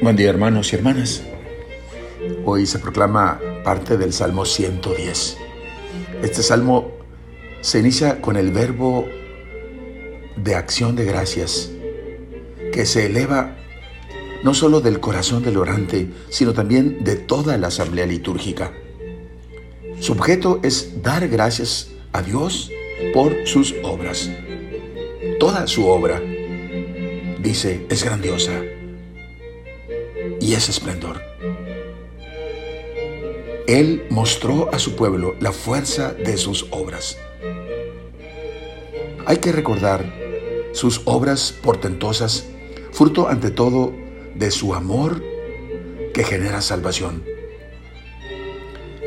Buen día hermanos y hermanas. Hoy se proclama parte del Salmo 110. Este salmo se inicia con el verbo de acción de gracias que se eleva no solo del corazón del orante, sino también de toda la asamblea litúrgica. Su objeto es dar gracias a Dios por sus obras. Toda su obra, dice, es grandiosa y es esplendor. Él mostró a su pueblo la fuerza de sus obras. Hay que recordar sus obras portentosas, fruto ante todo de su amor que genera salvación.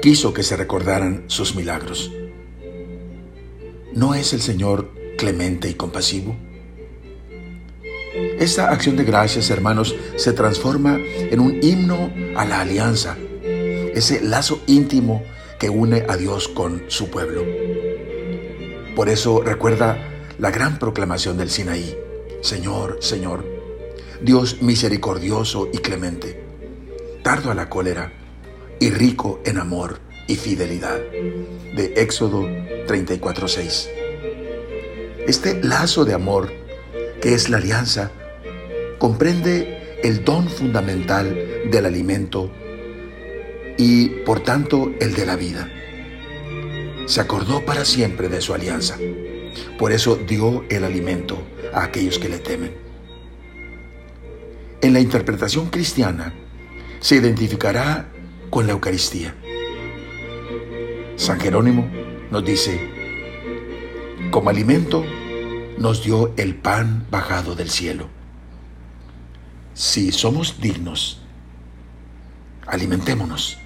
Quiso que se recordaran sus milagros. ¿No es el Señor clemente y compasivo? Esta acción de gracias, hermanos, se transforma en un himno a la alianza, ese lazo íntimo que une a Dios con su pueblo. Por eso recuerda la gran proclamación del Sinaí, Señor, Señor, Dios misericordioso y clemente, tardo a la cólera y rico en amor y fidelidad. De Éxodo 34:6. Este lazo de amor, que es la alianza, comprende el don fundamental del alimento y, por tanto, el de la vida. Se acordó para siempre de su alianza. Por eso dio el alimento a aquellos que le temen. En la interpretación cristiana se identificará con la Eucaristía. San Jerónimo nos dice, como alimento nos dio el pan bajado del cielo. Si somos dignos, alimentémonos.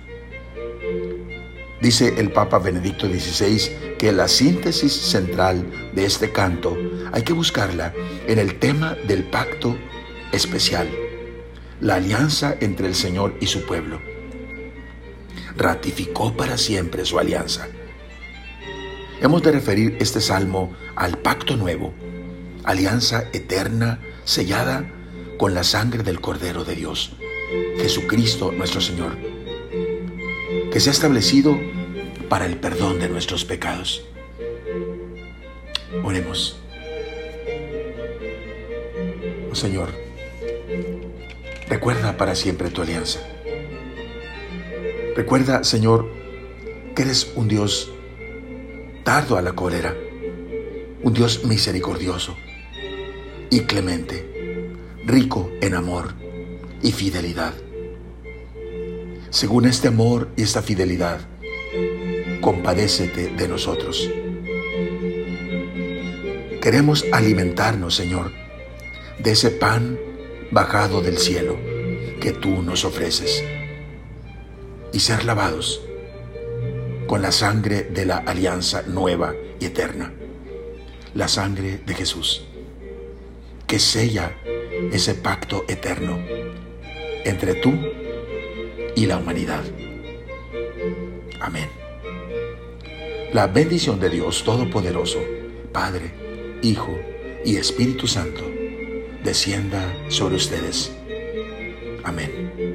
Dice el Papa Benedicto XVI que la síntesis central de este canto hay que buscarla en el tema del pacto especial la alianza entre el Señor y su pueblo. Ratificó para siempre su alianza. Hemos de referir este salmo al pacto nuevo, alianza eterna sellada con la sangre del Cordero de Dios, Jesucristo nuestro Señor, que se ha establecido para el perdón de nuestros pecados. Oremos. Oh Señor, Recuerda para siempre tu alianza. Recuerda, Señor, que eres un Dios tardo a la cólera, un Dios misericordioso y clemente, rico en amor y fidelidad. Según este amor y esta fidelidad, compadécete de nosotros. Queremos alimentarnos, Señor, de ese pan bajado del cielo que tú nos ofreces y ser lavados con la sangre de la alianza nueva y eterna, la sangre de Jesús, que sella ese pacto eterno entre tú y la humanidad. Amén. La bendición de Dios Todopoderoso, Padre, Hijo y Espíritu Santo, descienda sobre ustedes. Amén.